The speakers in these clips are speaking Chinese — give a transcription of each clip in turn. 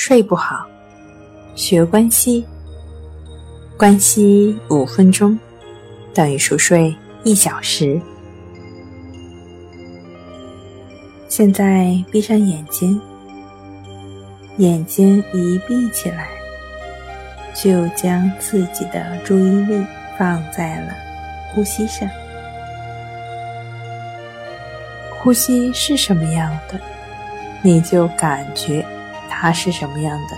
睡不好，学关西，关西五分钟等于熟睡一小时。现在闭上眼睛，眼睛一闭起来，就将自己的注意力放在了呼吸上。呼吸是什么样的，你就感觉。它是什么样的？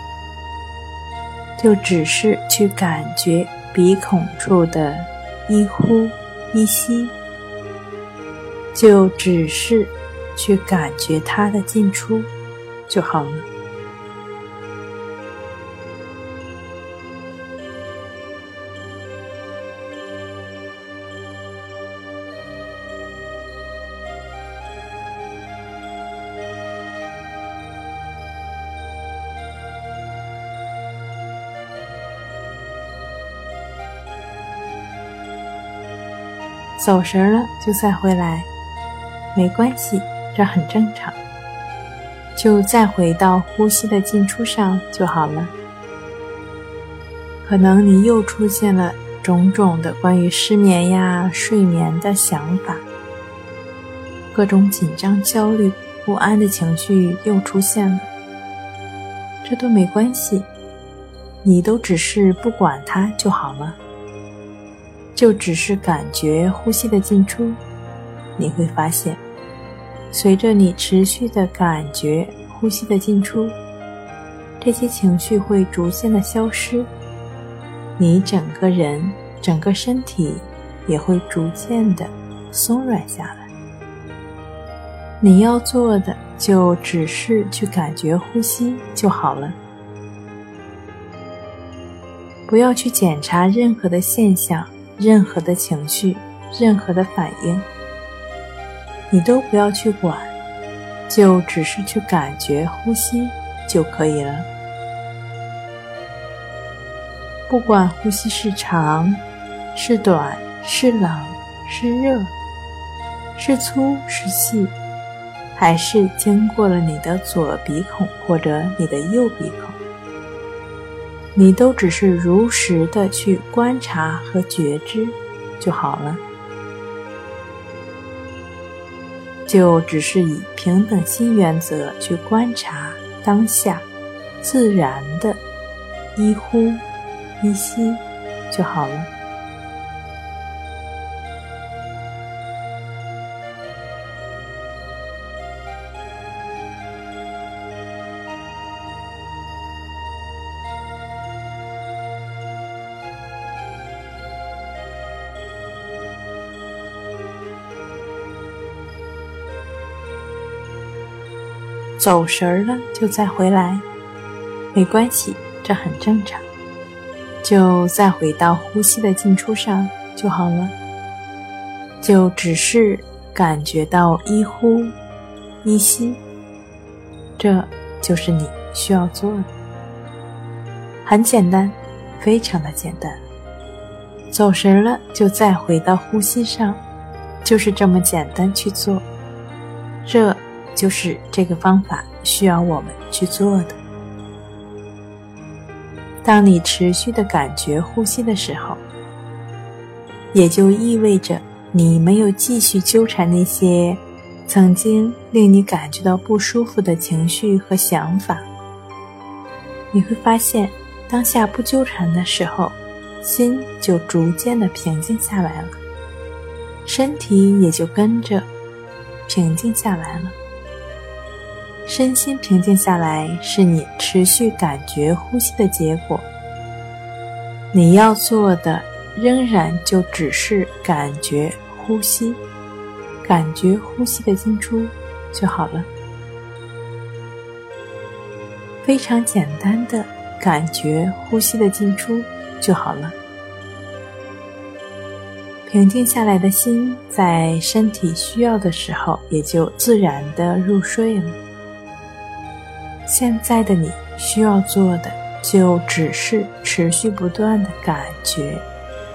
就只是去感觉鼻孔处的一呼一吸，就只是去感觉它的进出就好了。走神了就再回来，没关系，这很正常。就再回到呼吸的进出上就好了。可能你又出现了种种的关于失眠呀、睡眠的想法，各种紧张、焦虑、不安的情绪又出现了，这都没关系，你都只是不管它就好了。就只是感觉呼吸的进出，你会发现，随着你持续的感觉呼吸的进出，这些情绪会逐渐的消失，你整个人、整个身体也会逐渐的松软下来。你要做的就只是去感觉呼吸就好了，不要去检查任何的现象。任何的情绪，任何的反应，你都不要去管，就只是去感觉呼吸就可以了。不管呼吸是长、是短、是冷、是热、是粗是细，还是经过了你的左鼻孔或者你的右鼻孔。你都只是如实的去观察和觉知就好了，就只是以平等心原则去观察当下自然的一呼一吸就好了。走神儿了就再回来，没关系，这很正常。就再回到呼吸的进出上就好了。就只是感觉到一呼一吸，这就是你需要做的。很简单，非常的简单。走神了就再回到呼吸上，就是这么简单去做。这。就是这个方法需要我们去做的。当你持续的感觉呼吸的时候，也就意味着你没有继续纠缠那些曾经令你感觉到不舒服的情绪和想法。你会发现，当下不纠缠的时候，心就逐渐的平静下来了，身体也就跟着平静下来了。身心平静下来，是你持续感觉呼吸的结果。你要做的仍然就只是感觉呼吸，感觉呼吸的进出就好了。非常简单的感觉呼吸的进出就好了。平静下来的心，在身体需要的时候，也就自然的入睡了。现在的你需要做的，就只是持续不断的感觉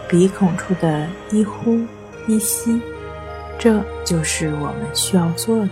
鼻孔处的一呼一吸，这就是我们需要做的。